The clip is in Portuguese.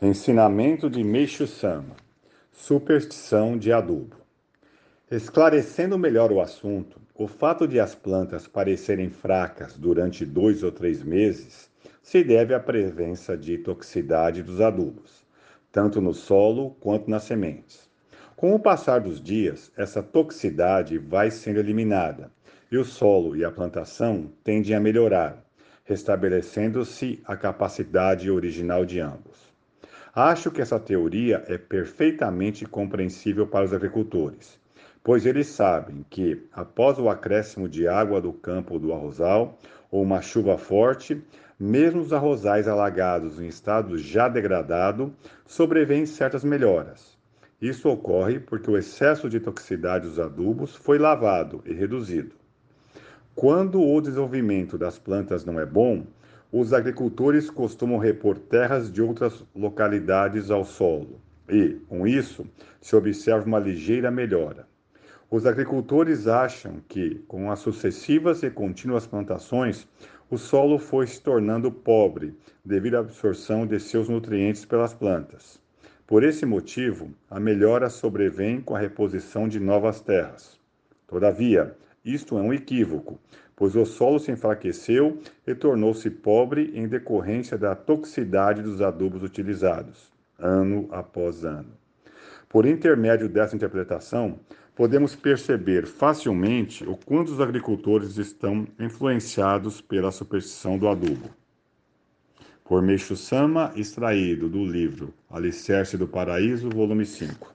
Ensinamento de Meixo Sama: Superstição de adubo. Esclarecendo melhor o assunto, o fato de as plantas parecerem fracas durante dois ou três meses se deve à presença de toxicidade dos adubos, tanto no solo quanto nas sementes. Com o passar dos dias, essa toxicidade vai sendo eliminada e o solo e a plantação tendem a melhorar, restabelecendo-se a capacidade original de ambos. Acho que essa teoria é perfeitamente compreensível para os agricultores, pois eles sabem que, após o acréscimo de água do campo do arrozal ou uma chuva forte, mesmo os arrozais alagados em estado já degradado, sobrevêm certas melhoras. Isso ocorre porque o excesso de toxicidade dos adubos foi lavado e reduzido. Quando o desenvolvimento das plantas não é bom, os agricultores costumam repor terras de outras localidades ao solo e, com isso, se observa uma ligeira melhora. Os agricultores acham que, com as sucessivas e contínuas plantações, o solo foi se tornando pobre devido à absorção de seus nutrientes pelas plantas. Por esse motivo, a melhora sobrevém com a reposição de novas terras. Todavia, isto é um equívoco, pois o solo se enfraqueceu e tornou-se pobre em decorrência da toxicidade dos adubos utilizados, ano após ano. Por intermédio dessa interpretação, podemos perceber facilmente o quanto os agricultores estão influenciados pela superstição do adubo. Por Meixo Sama, extraído do livro Alicerce do Paraíso, volume 5.